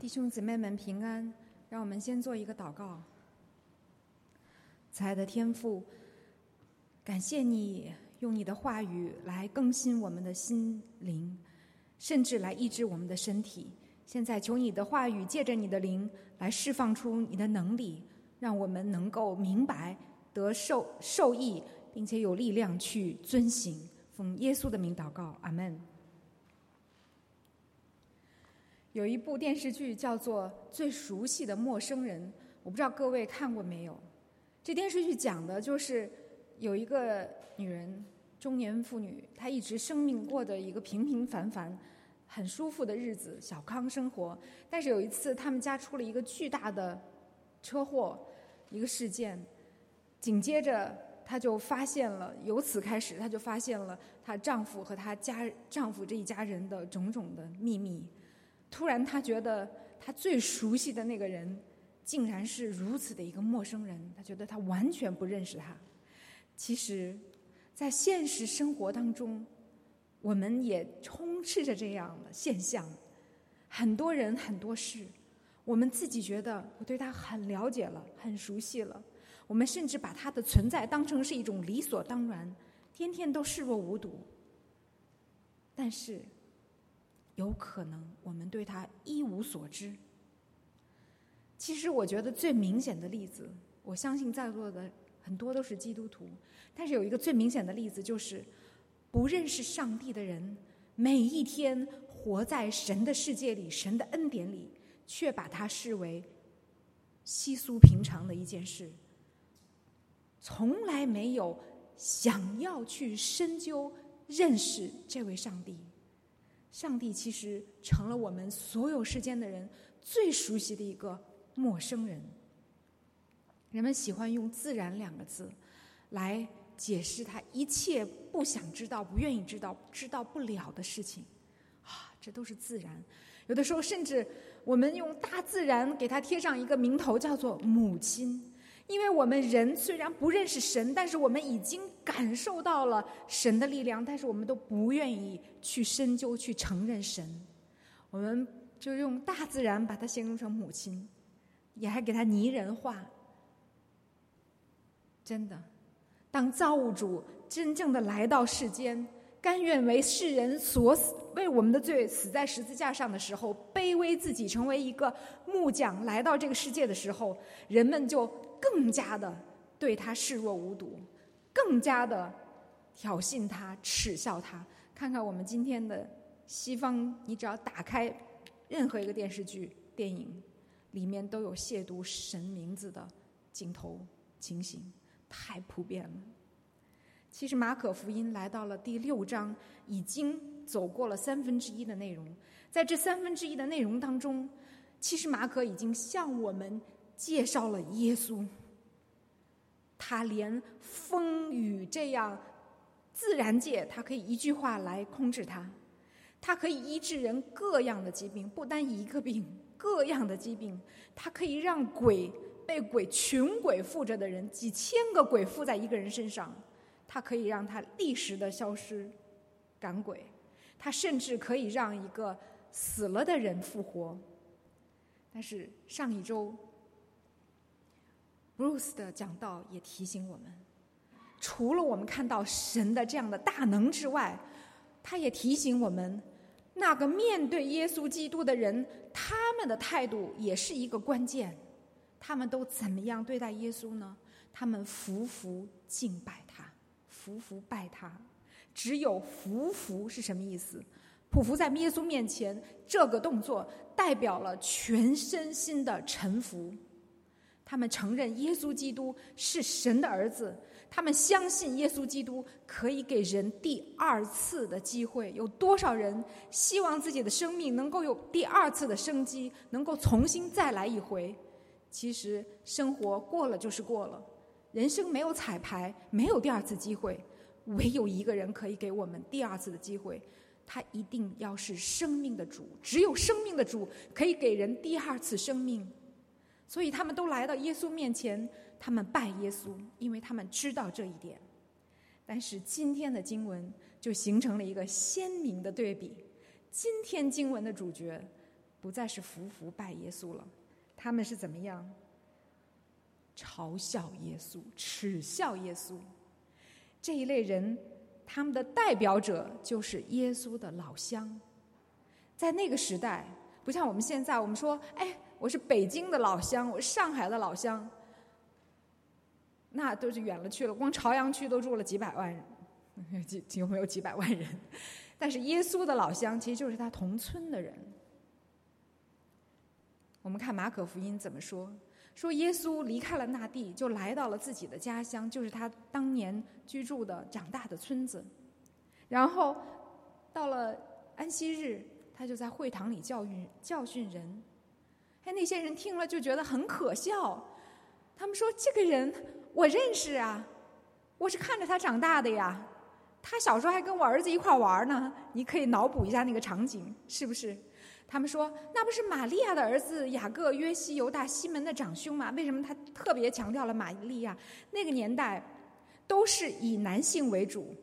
弟兄姊妹们平安，让我们先做一个祷告。慈爱的天父，感谢你用你的话语来更新我们的心灵，甚至来医治我们的身体。现在求你的话语借着你的灵来释放出你的能力，让我们能够明白得受受益，并且有力量去遵行。奉耶稣的名祷告，阿门。有一部电视剧叫做《最熟悉的陌生人》，我不知道各位看过没有。这电视剧讲的就是有一个女人，中年妇女，她一直生命过的一个平平凡凡、很舒服的日子，小康生活。但是有一次，他们家出了一个巨大的车祸，一个事件，紧接着她就发现了，由此开始，她就发现了她丈夫和她家丈夫这一家人的种种的秘密。突然，他觉得他最熟悉的那个人，竟然是如此的一个陌生人。他觉得他完全不认识他。其实，在现实生活当中，我们也充斥着这样的现象。很多人、很多事，我们自己觉得我对他很了解了、很熟悉了。我们甚至把他的存在当成是一种理所当然，天天都视若无睹。但是，有可能我们对他一无所知。其实，我觉得最明显的例子，我相信在座的很多都是基督徒，但是有一个最明显的例子，就是不认识上帝的人，每一天活在神的世界里、神的恩典里，却把它视为稀疏平常的一件事，从来没有想要去深究认识这位上帝。上帝其实成了我们所有世间的人最熟悉的一个陌生人。人们喜欢用“自然”两个字来解释他一切不想知道、不愿意知道、知道不了的事情。啊，这都是自然。有的时候，甚至我们用大自然给他贴上一个名头，叫做母亲。因为我们人虽然不认识神，但是我们已经感受到了神的力量，但是我们都不愿意去深究、去承认神。我们就用大自然把它形容成母亲，也还给它拟人化。真的，当造物主真正的来到世间，甘愿为世人所死，为我们的罪死在十字架上的时候，卑微自己成为一个木匠来到这个世界的时候，人们就。更加的对他视若无睹，更加的挑衅他、耻笑他。看看我们今天的西方，你只要打开任何一个电视剧、电影，里面都有亵渎神名字的镜头情形，太普遍了。其实马可福音来到了第六章，已经走过了三分之一的内容。在这三分之一的内容当中，其实马可已经向我们。介绍了耶稣，他连风雨这样自然界，他可以一句话来控制他，他可以医治人各样的疾病，不单一个病，各样的疾病，他可以让鬼被鬼群鬼附着的人，几千个鬼附在一个人身上，他可以让他立时的消失，赶鬼，他甚至可以让一个死了的人复活。但是上一周。Bruce 的讲道也提醒我们，除了我们看到神的这样的大能之外，他也提醒我们，那个面对耶稣基督的人，他们的态度也是一个关键。他们都怎么样对待耶稣呢？他们服服敬拜他，服服拜他。只有服服是什么意思？匍匐在耶稣面前，这个动作代表了全身心的臣服。他们承认耶稣基督是神的儿子，他们相信耶稣基督可以给人第二次的机会。有多少人希望自己的生命能够有第二次的生机，能够重新再来一回？其实生活过了就是过了，人生没有彩排，没有第二次机会。唯有一个人可以给我们第二次的机会，他一定要是生命的主。只有生命的主可以给人第二次生命。所以他们都来到耶稣面前，他们拜耶稣，因为他们知道这一点。但是今天的经文就形成了一个鲜明的对比。今天经文的主角不再是服服拜耶稣了，他们是怎么样？嘲笑耶稣，耻笑耶稣。这一类人，他们的代表者就是耶稣的老乡。在那个时代，不像我们现在，我们说：“哎，我是北京的老乡，我是上海的老乡。”那都是远了去了，光朝阳区都住了几百万人，几几乎有几百万人。但是耶稣的老乡，其实就是他同村的人。我们看马可福音怎么说。说耶稣离开了那地，就来到了自己的家乡，就是他当年居住的、长大的村子。然后到了安息日，他就在会堂里教育教训人。那些人听了就觉得很可笑。他们说：“这个人我认识啊，我是看着他长大的呀。他小时候还跟我儿子一块玩呢。你可以脑补一下那个场景，是不是？”他们说：“那不是玛利亚的儿子雅各、约西、犹大、西门的长兄吗？为什么他特别强调了玛利亚？那个年代都是以男性为主，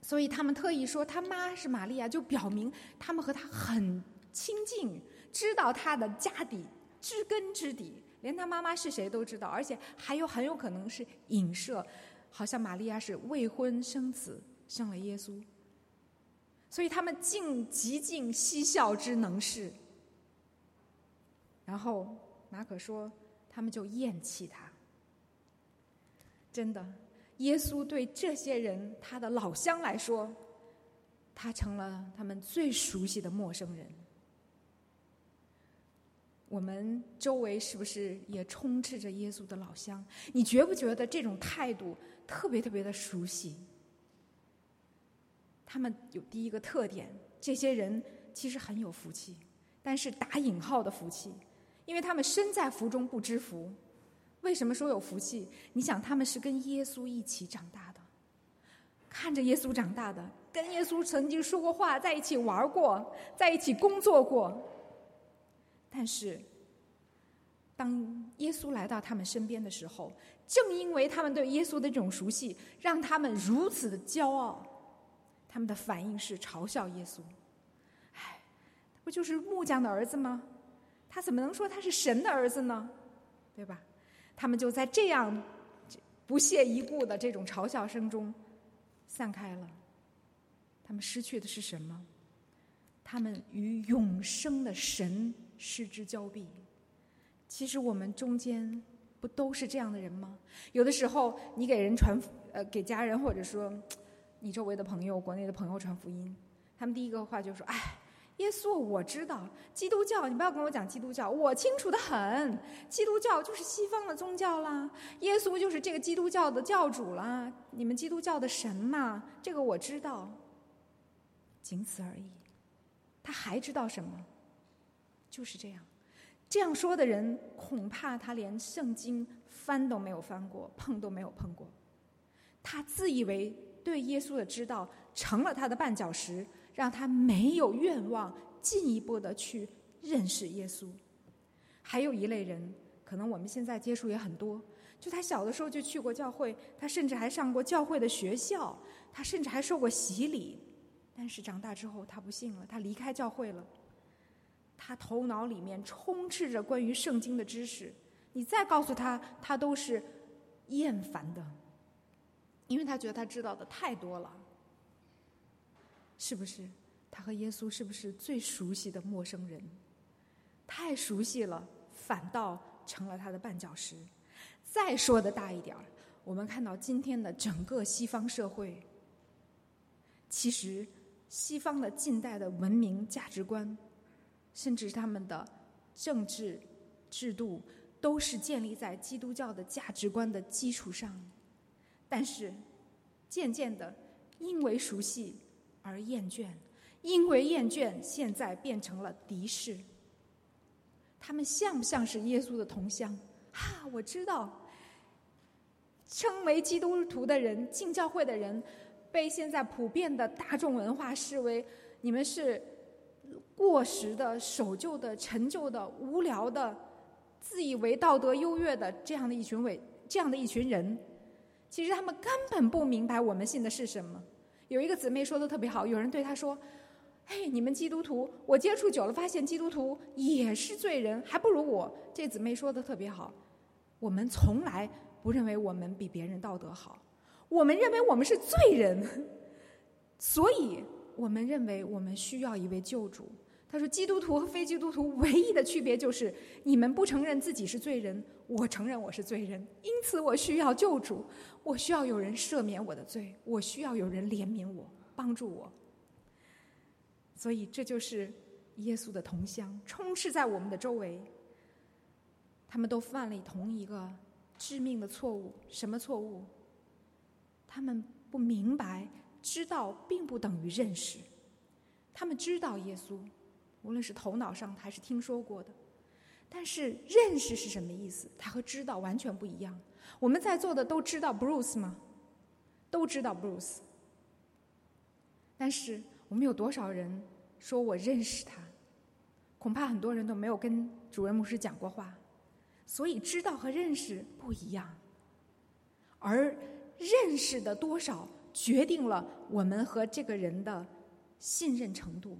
所以他们特意说他妈是玛利亚，就表明他们和他很亲近，知道他的家底、知根知底，连他妈妈是谁都知道，而且还有很有可能是影射，好像玛利亚是未婚生子，生了耶稣。”所以他们尽极尽嬉笑之能事，然后马可说，他们就厌弃他。真的，耶稣对这些人，他的老乡来说，他成了他们最熟悉的陌生人。我们周围是不是也充斥着耶稣的老乡？你觉不觉得这种态度特别特别的熟悉？他们有第一个特点，这些人其实很有福气，但是打引号的福气，因为他们身在福中不知福。为什么说有福气？你想，他们是跟耶稣一起长大的，看着耶稣长大的，跟耶稣曾经说过话，在一起玩过，在一起工作过。但是，当耶稣来到他们身边的时候，正因为他们对耶稣的这种熟悉，让他们如此的骄傲。他们的反应是嘲笑耶稣，哎，不就是木匠的儿子吗？他怎么能说他是神的儿子呢？对吧？他们就在这样不屑一顾的这种嘲笑声中散开了。他们失去的是什么？他们与永生的神失之交臂。其实我们中间不都是这样的人吗？有的时候你给人传呃给家人或者说。你周围的朋友、国内的朋友传福音，他们第一个话就说：“哎，耶稣我知道，基督教你不要跟我讲基督教，我清楚的很，基督教就是西方的宗教啦，耶稣就是这个基督教的教主啦，你们基督教的神嘛，这个我知道，仅此而已。他还知道什么？就是这样，这样说的人，恐怕他连圣经翻都没有翻过，碰都没有碰过，他自以为。”对耶稣的知道成了他的绊脚石，让他没有愿望进一步的去认识耶稣。还有一类人，可能我们现在接触也很多，就他小的时候就去过教会，他甚至还上过教会的学校，他甚至还受过洗礼，但是长大之后他不信了，他离开教会了。他头脑里面充斥着关于圣经的知识，你再告诉他，他都是厌烦的。因为他觉得他知道的太多了，是不是？他和耶稣是不是最熟悉的陌生人？太熟悉了，反倒成了他的绊脚石。再说的大一点儿，我们看到今天的整个西方社会，其实西方的近代的文明价值观，甚至他们的政治制度，都是建立在基督教的价值观的基础上。但是，渐渐的，因为熟悉而厌倦，因为厌倦，现在变成了敌视。他们像不像是耶稣的同乡？哈，我知道，称为基督徒的人、进教会的人，被现在普遍的大众文化视为你们是过时的、守旧的、陈旧的、无聊的、自以为道德优越的这样的一群伟、这样的一群人。其实他们根本不明白我们信的是什么。有一个姊妹说的特别好，有人对她说：“嘿，你们基督徒，我接触久了，发现基督徒也是罪人，还不如我。这姊妹说的特别好，我们从来不认为我们比别人道德好，我们认为我们是罪人，所以我们认为我们需要一位救主。他说，基督徒和非基督徒唯一的区别就是，你们不承认自己是罪人，我承认我是罪人，因此我需要救主，我需要有人赦免我的罪，我需要有人怜悯我，帮助我。所以，这就是耶稣的同乡，充斥在我们的周围。他们都犯了同一个致命的错误，什么错误？他们不明白，知道并不等于认识。他们知道耶稣，无论是头脑上还是听说过的，但是认识是什么意思？他和知道完全不一样。我们在座的都知道 Bruce 吗？都知道 Bruce，但是我们有多少人？说我认识他，恐怕很多人都没有跟主任牧师讲过话，所以知道和认识不一样。而认识的多少决定了我们和这个人的信任程度。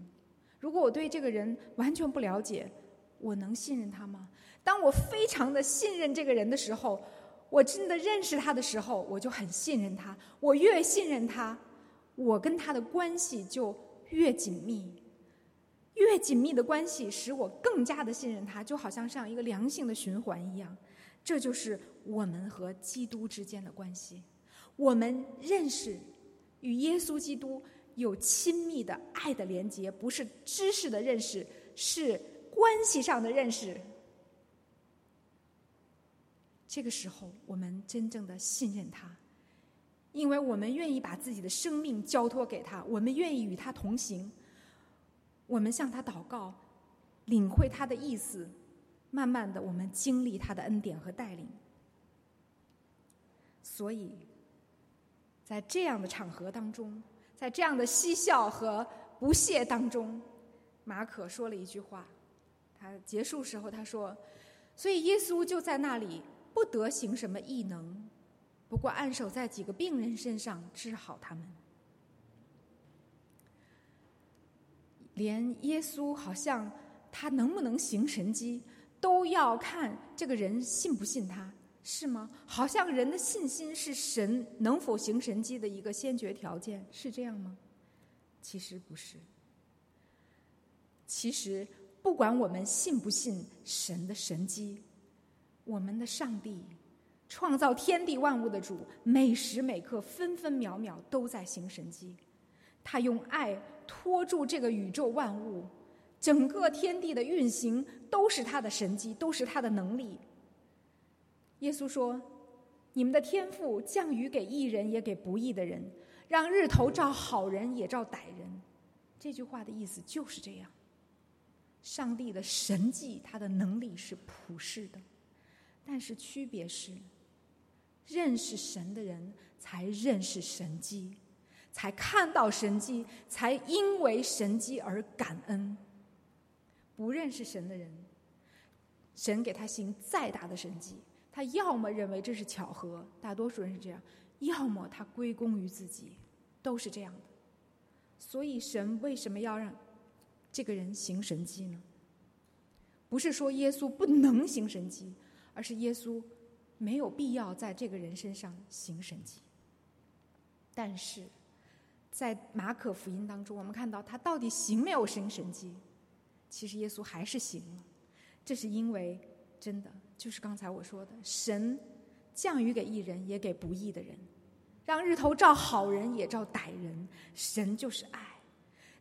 如果我对这个人完全不了解，我能信任他吗？当我非常的信任这个人的时候，我真的认识他的时候，我就很信任他。我越信任他，我跟他的关系就越紧密。越紧密的关系使我更加的信任他，就好像像一个良性的循环一样。这就是我们和基督之间的关系。我们认识与耶稣基督有亲密的爱的连接，不是知识的认识，是关系上的认识。这个时候，我们真正的信任他，因为我们愿意把自己的生命交托给他，我们愿意与他同行。我们向他祷告，领会他的意思，慢慢的，我们经历他的恩典和带领。所以，在这样的场合当中，在这样的嬉笑和不屑当中，马可说了一句话。他结束时候他说：“所以耶稣就在那里，不得行什么异能，不过按手在几个病人身上治好他们。”连耶稣好像他能不能行神迹，都要看这个人信不信他，是吗？好像人的信心是神能否行神迹的一个先决条件，是这样吗？其实不是。其实不管我们信不信神的神迹，我们的上帝创造天地万物的主，每时每刻分分秒秒都在行神迹，他用爱。托住这个宇宙万物，整个天地的运行都是他的神迹，都是他的能力。耶稣说：“你们的天赋降雨给义人，也给不义的人，让日头照好人也照歹人。”这句话的意思就是这样。上帝的神迹，他的能力是普世的，但是区别是，认识神的人才认识神迹。才看到神迹，才因为神迹而感恩。不认识神的人，神给他行再大的神迹，他要么认为这是巧合，大多数人是这样；要么他归功于自己，都是这样的。所以，神为什么要让这个人行神迹呢？不是说耶稣不能行神迹，而是耶稣没有必要在这个人身上行神迹。但是。在马可福音当中，我们看到他到底行没有行神迹？其实耶稣还是行了，这是因为真的就是刚才我说的，神降雨给义人，也给不义的人，让日头照好人也照歹人。神就是爱。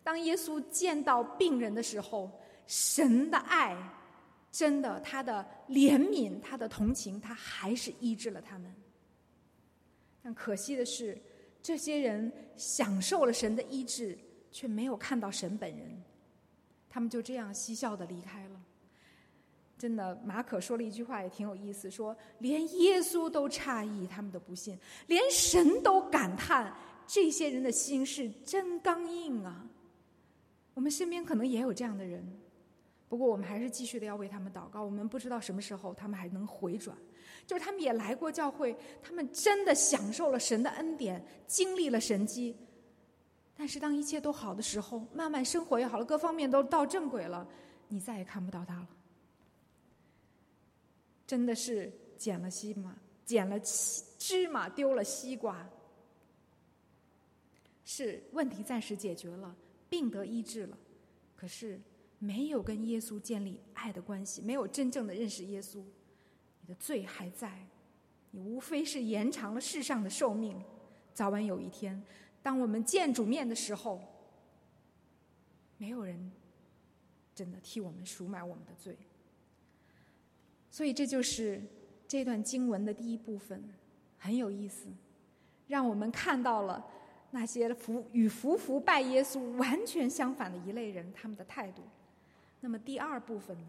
当耶稣见到病人的时候，神的爱真的，他的怜悯，他的同情，他还是医治了他们。但可惜的是。这些人享受了神的医治，却没有看到神本人，他们就这样嬉笑的离开了。真的，马可说了一句话也挺有意思，说连耶稣都诧异他们的不信，连神都感叹这些人的心是真刚硬啊。我们身边可能也有这样的人，不过我们还是继续的要为他们祷告。我们不知道什么时候他们还能回转。就是他们也来过教会，他们真的享受了神的恩典，经历了神迹，但是当一切都好的时候，慢慢生活也好了，各方面都到正轨了，你再也看不到他了。真的是捡了西瓜，捡了芝麻丢了西瓜。是问题暂时解决了，病得医治了，可是没有跟耶稣建立爱的关系，没有真正的认识耶稣，你的罪还在，你无非是延长了世上的寿命。早晚有一天，当我们见主面的时候，没有人真的替我们赎买我们的罪。所以，这就是这段经文的第一部分，很有意思，让我们看到了那些服与服服拜耶稣完全相反的一类人他们的态度。那么，第二部分呢，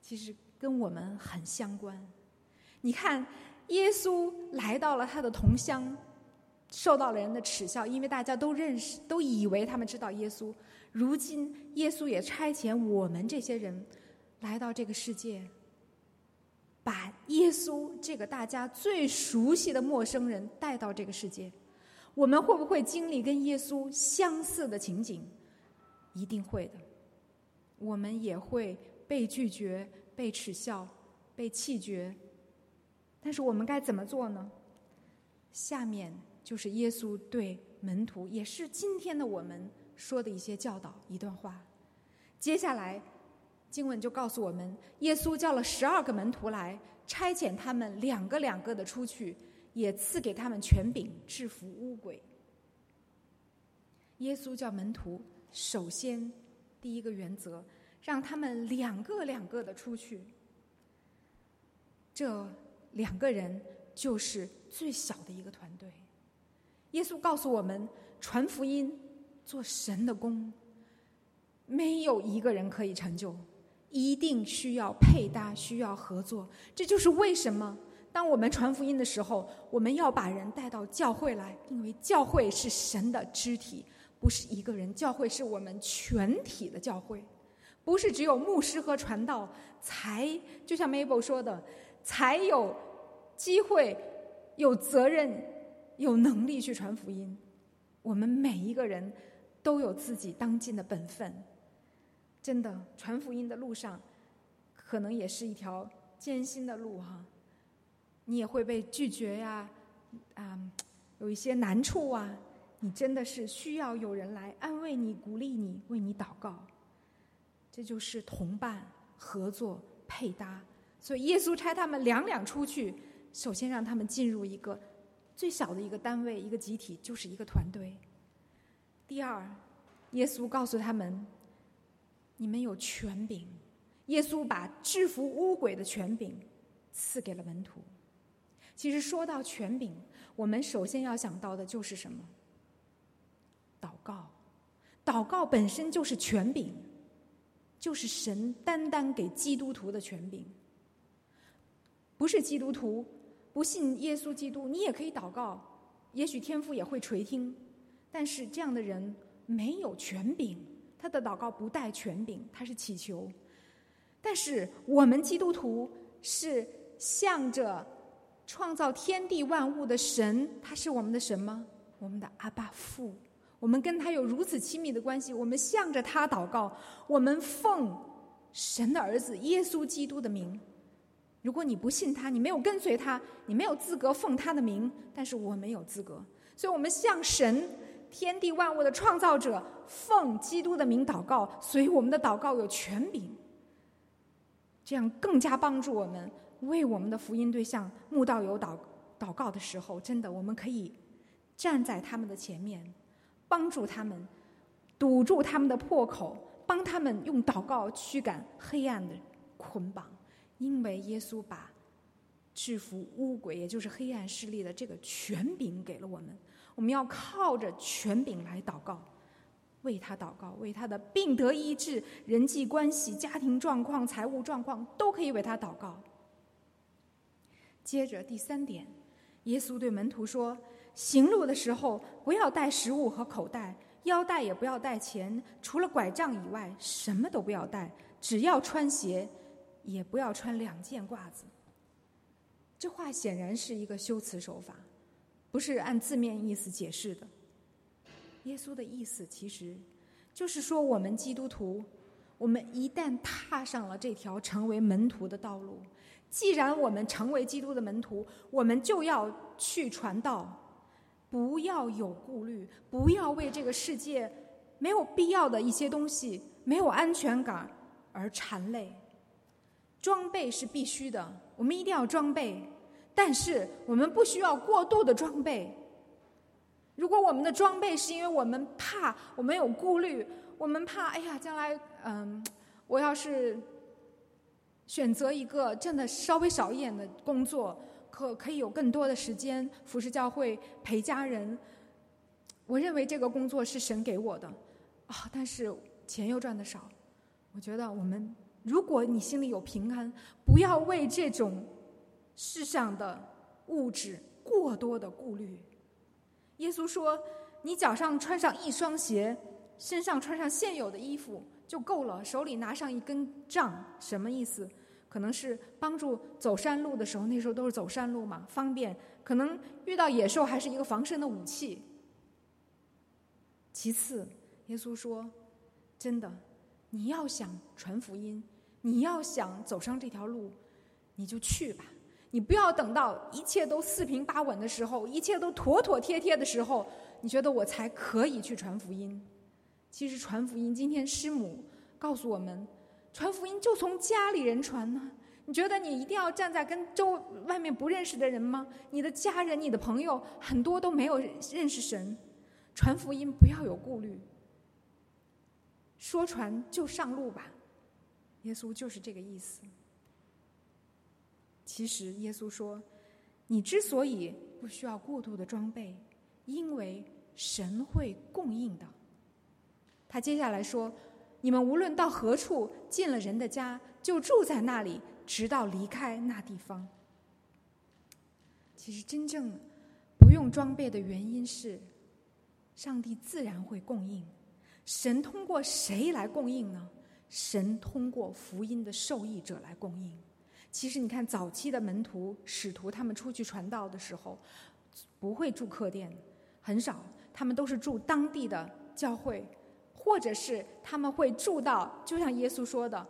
其实跟我们很相关。你看，耶稣来到了他的同乡。受到了人的耻笑，因为大家都认识，都以为他们知道耶稣。如今，耶稣也差遣我们这些人来到这个世界，把耶稣这个大家最熟悉的陌生人带到这个世界。我们会不会经历跟耶稣相似的情景？一定会的。我们也会被拒绝、被耻笑、被弃绝。但是我们该怎么做呢？下面。就是耶稣对门徒，也是今天的我们说的一些教导一段话。接下来，经文就告诉我们，耶稣叫了十二个门徒来，差遣他们两个两个的出去，也赐给他们权柄制服污鬼。耶稣叫门徒，首先第一个原则，让他们两个两个的出去。这两个人就是最小的一个团队。耶稣告诉我们，传福音、做神的工，没有一个人可以成就，一定需要配搭，需要合作。这就是为什么，当我们传福音的时候，我们要把人带到教会来，因为教会是神的肢体，不是一个人。教会是我们全体的教会，不是只有牧师和传道才，就像 Mabel 说的，才有机会、有责任。有能力去传福音，我们每一个人都有自己当尽的本分。真的，传福音的路上，可能也是一条艰辛的路哈。你也会被拒绝呀，啊，有一些难处啊。你真的是需要有人来安慰你、鼓励你、为你祷告。这就是同伴、合作、配搭。所以耶稣差他们两两出去，首先让他们进入一个。最小的一个单位，一个集体就是一个团队。第二，耶稣告诉他们：“你们有权柄。”耶稣把制服污鬼的权柄赐给了门徒。其实说到权柄，我们首先要想到的就是什么？祷告。祷告本身就是权柄，就是神单单给基督徒的权柄，不是基督徒。不信耶稣基督，你也可以祷告，也许天父也会垂听。但是这样的人没有权柄，他的祷告不带权柄，他是祈求。但是我们基督徒是向着创造天地万物的神，他是我们的神吗？我们的阿爸父，我们跟他有如此亲密的关系，我们向着他祷告，我们奉神的儿子耶稣基督的名。如果你不信他，你没有跟随他，你没有资格奉他的名。但是我没有资格，所以我们向神、天地万物的创造者奉基督的名祷告，所以我们的祷告有权柄。这样更加帮助我们为我们的福音对象慕道友祷祷告的时候，真的我们可以站在他们的前面，帮助他们堵住他们的破口，帮他们用祷告驱赶黑暗的捆绑。因为耶稣把制服污鬼，也就是黑暗势力的这个权柄给了我们，我们要靠着权柄来祷告，为他祷告，为他的病得医治、人际关系、家庭状况、财务状况都可以为他祷告。接着第三点，耶稣对门徒说：“行路的时候不要带食物和口袋，腰带也不要带钱，除了拐杖以外，什么都不要带，只要穿鞋。”也不要穿两件褂子。这话显然是一个修辞手法，不是按字面意思解释的。耶稣的意思其实就是说，我们基督徒，我们一旦踏上了这条成为门徒的道路，既然我们成为基督的门徒，我们就要去传道，不要有顾虑，不要为这个世界没有必要的一些东西、没有安全感而馋累。装备是必须的，我们一定要装备，但是我们不需要过度的装备。如果我们的装备是因为我们怕，我们有顾虑，我们怕，哎呀，将来，嗯，我要是选择一个挣的稍微少一点的工作，可可以有更多的时间服侍教会、陪家人，我认为这个工作是神给我的，啊，但是钱又赚的少，我觉得我们，如果你心里有平安，不要为这种世上的物质过多的顾虑。耶稣说：“你脚上穿上一双鞋，身上穿上现有的衣服就够了。手里拿上一根杖，什么意思？可能是帮助走山路的时候，那时候都是走山路嘛，方便。可能遇到野兽，还是一个防身的武器。其次，耶稣说：‘真的，你要想传福音，你要想走上这条路，你就去吧。’”你不要等到一切都四平八稳的时候，一切都妥妥帖帖的时候，你觉得我才可以去传福音。其实传福音，今天师母告诉我们，传福音就从家里人传呢。你觉得你一定要站在跟周外面不认识的人吗？你的家人、你的朋友很多都没有认识神，传福音不要有顾虑，说传就上路吧。耶稣就是这个意思。其实耶稣说：“你之所以不需要过度的装备，因为神会供应的。”他接下来说：“你们无论到何处进了人的家，就住在那里，直到离开那地方。”其实真正不用装备的原因是，上帝自然会供应。神通过谁来供应呢？神通过福音的受益者来供应。其实你看，早期的门徒、使徒，他们出去传道的时候，不会住客店，很少，他们都是住当地的教会，或者是他们会住到，就像耶稣说的，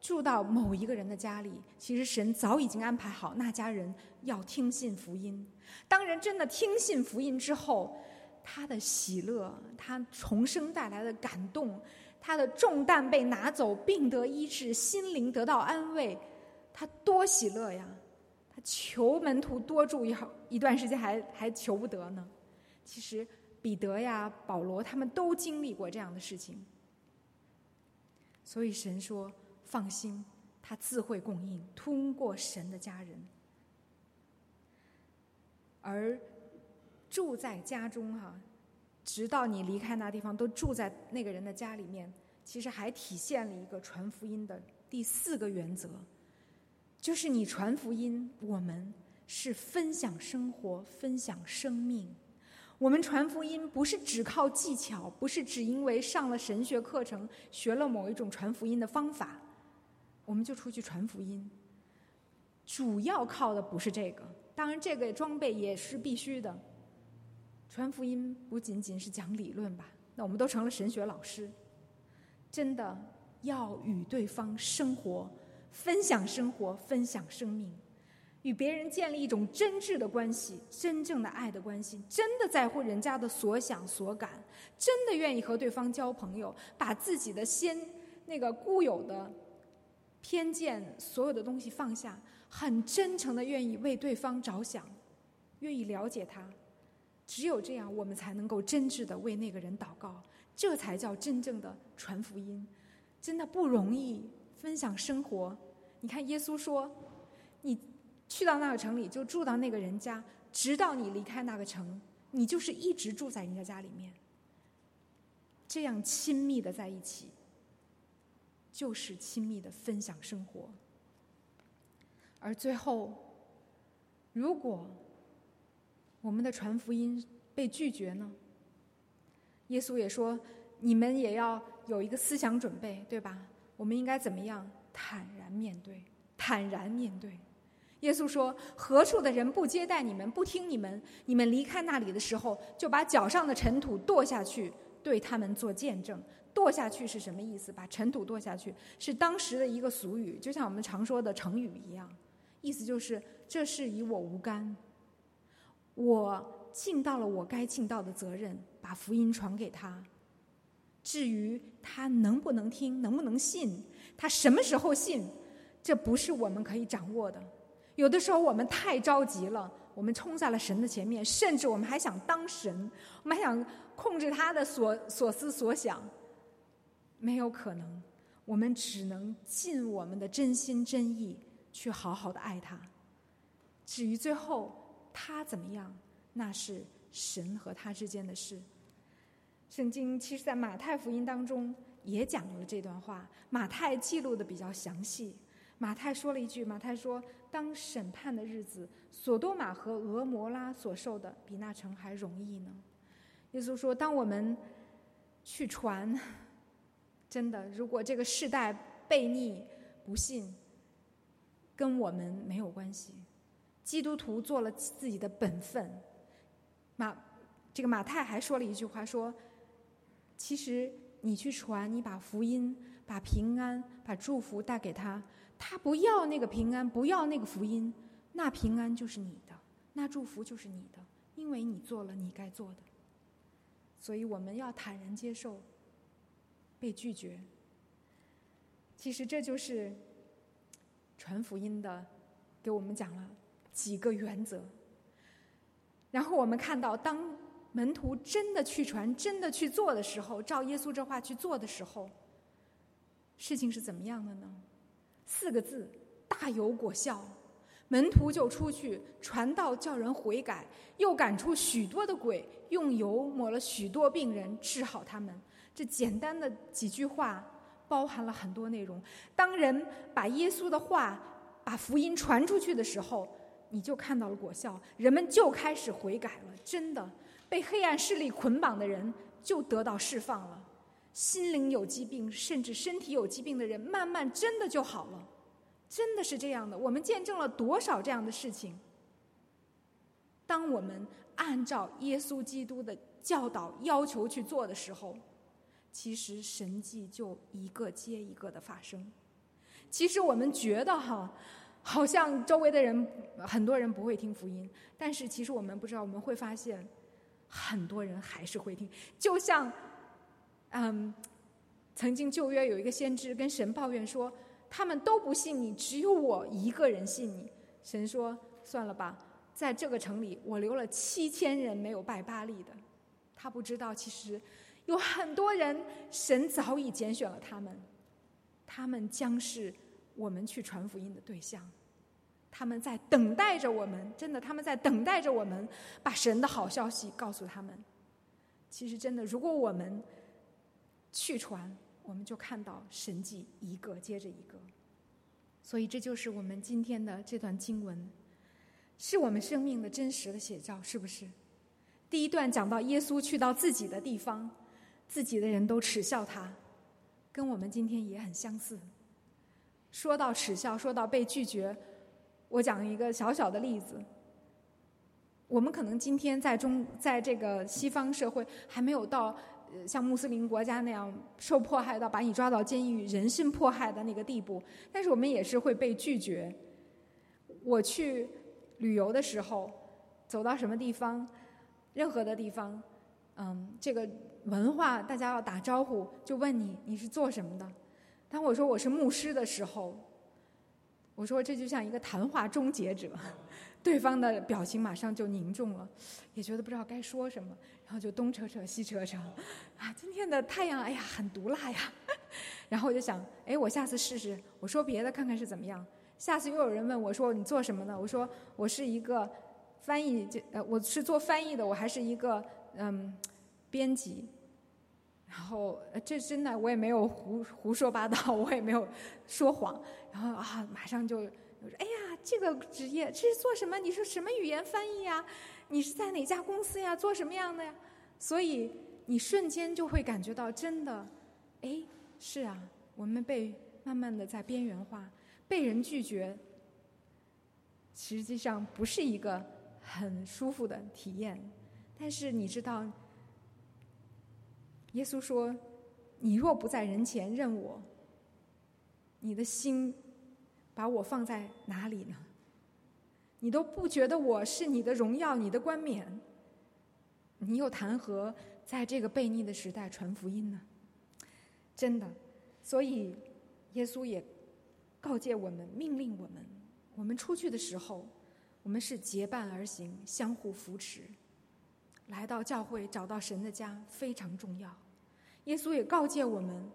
住到某一个人的家里。其实神早已经安排好，那家人要听信福音。当人真的听信福音之后，他的喜乐，他重生带来的感动，他的重担被拿走，病得医治，心灵得到安慰。他多喜乐呀！他求门徒多住一好一段时间，还还求不得呢。其实彼得呀、保罗他们都经历过这样的事情，所以神说：“放心，他自会供应，通过神的家人。”而住在家中哈，直到你离开那地方，都住在那个人的家里面，其实还体现了一个传福音的第四个原则。就是你传福音，我们是分享生活、分享生命。我们传福音不是只靠技巧，不是只因为上了神学课程、学了某一种传福音的方法，我们就出去传福音。主要靠的不是这个，当然这个装备也是必须的。传福音不仅仅是讲理论吧？那我们都成了神学老师，真的要与对方生活。分享生活，分享生命，与别人建立一种真挚的关系，真正的爱的关系，真的在乎人家的所想所感，真的愿意和对方交朋友，把自己的先那个固有的偏见，所有的东西放下，很真诚的愿意为对方着想，愿意了解他。只有这样，我们才能够真挚的为那个人祷告，这才叫真正的传福音，真的不容易。分享生活，你看，耶稣说：“你去到那个城里，就住到那个人家，直到你离开那个城，你就是一直住在人家家里面，这样亲密的在一起，就是亲密的分享生活。而最后，如果我们的传福音被拒绝呢？耶稣也说，你们也要有一个思想准备，对吧？”我们应该怎么样坦然面对？坦然面对，耶稣说：“何处的人不接待你们，不听你们，你们离开那里的时候，就把脚上的尘土跺下去，对他们做见证。跺下去是什么意思？把尘土跺下去是当时的一个俗语，就像我们常说的成语一样，意思就是这事与我无干。我尽到了我该尽到的责任，把福音传给他。至于他能不能听，能不能信，他什么时候信，这不是我们可以掌握的。”有的时候我们太着急了，我们冲在了神的前面，甚至我们还想当神，我们还想控制他的所所思所想，没有可能。我们只能尽我们的真心真意去好好的爱他。至于最后他怎么样，那是神和他之间的事。圣经其实，在马太福音当中也讲了这段话，马太记录的比较详细。马太说了一句：“马太说，当审判的日子，索多玛和俄摩拉所受的，比那城还容易呢。”耶稣说：“当我们去传，真的，如果这个世代悖逆不信，跟我们没有关系。基督徒做了自己的本分。”马这个马太还说了一句话：“说，其实你去传，你把福音、把平安、把祝福带给他。”他不要那个平安，不要那个福音，那平安就是你的，那祝福就是你的，因为你做了你该做的。所以我们要坦然接受被拒绝。其实这就是传福音的，给我们讲了几个原则。然后我们看到，当门徒真的去传、真的去做的时候，照耶稣这话去做的时候，事情是怎么样的呢？四个字，大有果效，门徒就出去传道，叫人悔改，又赶出许多的鬼，用油抹了许多病人，治好他们。这简单的几句话，包含了很多内容。当人把耶稣的话、把福音传出去的时候，你就看到了果效，人们就开始悔改了。真的，被黑暗势力捆绑的人就得到释放了。心灵有疾病，甚至身体有疾病的人，慢慢真的就好了，真的是这样的。我们见证了多少这样的事情？当我们按照耶稣基督的教导要求去做的时候，其实神迹就一个接一个的发生。其实我们觉得哈，好像周围的人很多人不会听福音，但是其实我们不知道，我们会发现很多人还是会听，就像。嗯，曾经旧约有一个先知跟神抱怨说，他们都不信你，只有我一个人信你。神说：“算了吧，在这个城里，我留了七千人没有拜巴利的。”他不知道，其实有很多人，神早已拣选了他们，他们将是我们去传福音的对象。他们在等待着我们，真的，他们在等待着我们把神的好消息告诉他们。其实，真的，如果我们。去传，我们就看到神迹一个接着一个，所以这就是我们今天的这段经文，是我们生命的真实的写照，是不是？第一段讲到耶稣去到自己的地方，自己的人都耻笑他，跟我们今天也很相似。说到耻笑，说到被拒绝，我讲一个小小的例子。我们可能今天在中，在这个西方社会还没有到。像穆斯林国家那样受迫害到把你抓到监狱、人身迫害的那个地步，但是我们也是会被拒绝。我去旅游的时候，走到什么地方，任何的地方，嗯，这个文化大家要打招呼，就问你你是做什么的。当我说我是牧师的时候，我说这就像一个谈话终结者。对方的表情马上就凝重了，也觉得不知道该说什么，然后就东扯扯西扯扯，啊，今天的太阳，哎呀，很毒辣呀。然后我就想，哎，我下次试试，我说别的看看是怎么样。下次又有人问我说你做什么的？我说我是一个翻译，这呃我是做翻译的，我还是一个嗯编辑。然后这真的我也没有胡胡说八道，我也没有说谎。然后啊，马上就。我说：“哎呀，这个职业这是做什么？你说什么语言翻译呀？你是在哪家公司呀？做什么样的呀？”所以你瞬间就会感觉到，真的，哎，是啊，我们被慢慢的在边缘化，被人拒绝。实际上不是一个很舒服的体验。但是你知道，耶稣说：“你若不在人前认我，你的心把我放在哪里呢？你都不觉得我是你的荣耀、你的冠冕，你又谈何在这个悖逆的时代传福音呢？”真的，所以耶稣也告诫我们，命令我们：我们出去的时候，我们是结伴而行，相互扶持。来到教会，找到神的家非常重要。耶稣也告诫我们：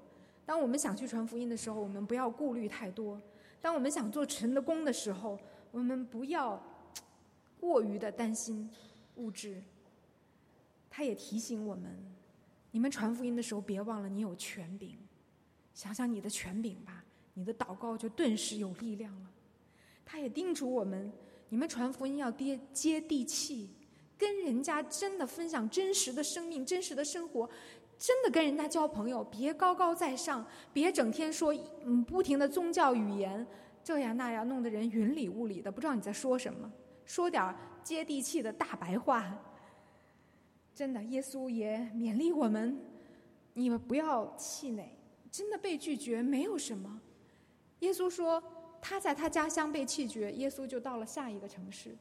当我们想去传福音的时候，我们不要顾虑太多；当我们想做神的工的时候，我们不要过于的担心物质。他也提醒我们。你们传福音的时候，别忘了你有权柄。想想你的权柄吧，你的祷告就顿时有力量了。他也叮嘱我们：你们传福音要接接地气，跟人家真的分享真实的生命、真实的生活，真的跟人家交朋友。别高高在上，别整天说嗯不停的宗教语言，这样那样，弄得人云里雾里的，不知道你在说什么。说点接地气的大白话。真的，耶稣也勉励我们：你们不要气馁。真的被拒绝没有什么。耶稣说他在他家乡被弃绝，耶稣就到了下一个城市。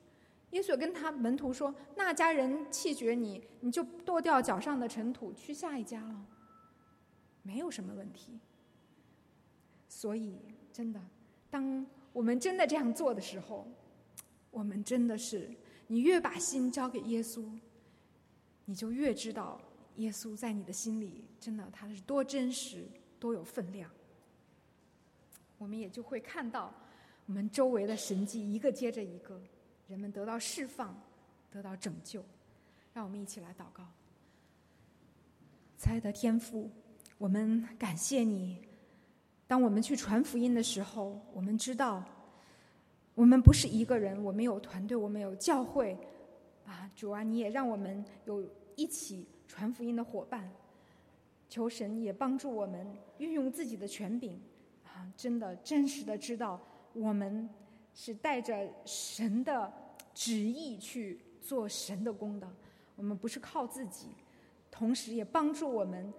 耶稣跟他门徒说：“那家人弃绝你，你就剁掉脚上的尘土，去下一家了，没有什么问题。”所以，真的，当我们真的这样做的时候，我们真的是，你越把心交给耶稣。你就越知道耶稣在你的心里，真的他是多真实、多有分量。我们也就会看到我们周围的神迹一个接着一个，人们得到释放，得到拯救。让我们一起来祷告。猜的天父，我们感谢你。当我们去传福音的时候，我们知道我们不是一个人，我们有团队，我们有教会。啊，主啊，你也让我们有一起传福音的伙伴，求神也帮助我们运用自己的权柄，啊，真的真实的知道我们是带着神的旨意去做神的功的，我们不是靠自己，同时也帮助我们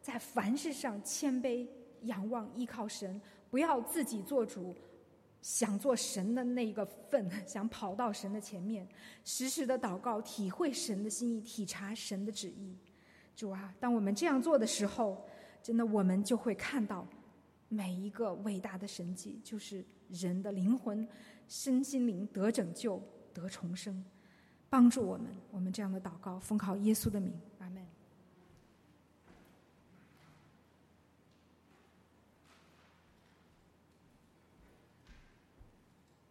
在凡事上谦卑、仰望、依靠神，不要自己做主。想做神的那一个份，想跑到神的前面，时时的祷告，体会神的心意，体察神的旨意。主啊，当我们这样做的时候，真的我们就会看到每一个伟大的神迹，就是人的灵魂、身心灵得拯救、得重生。帮助我们，我们这样的祷告，奉靠耶稣的名，阿门。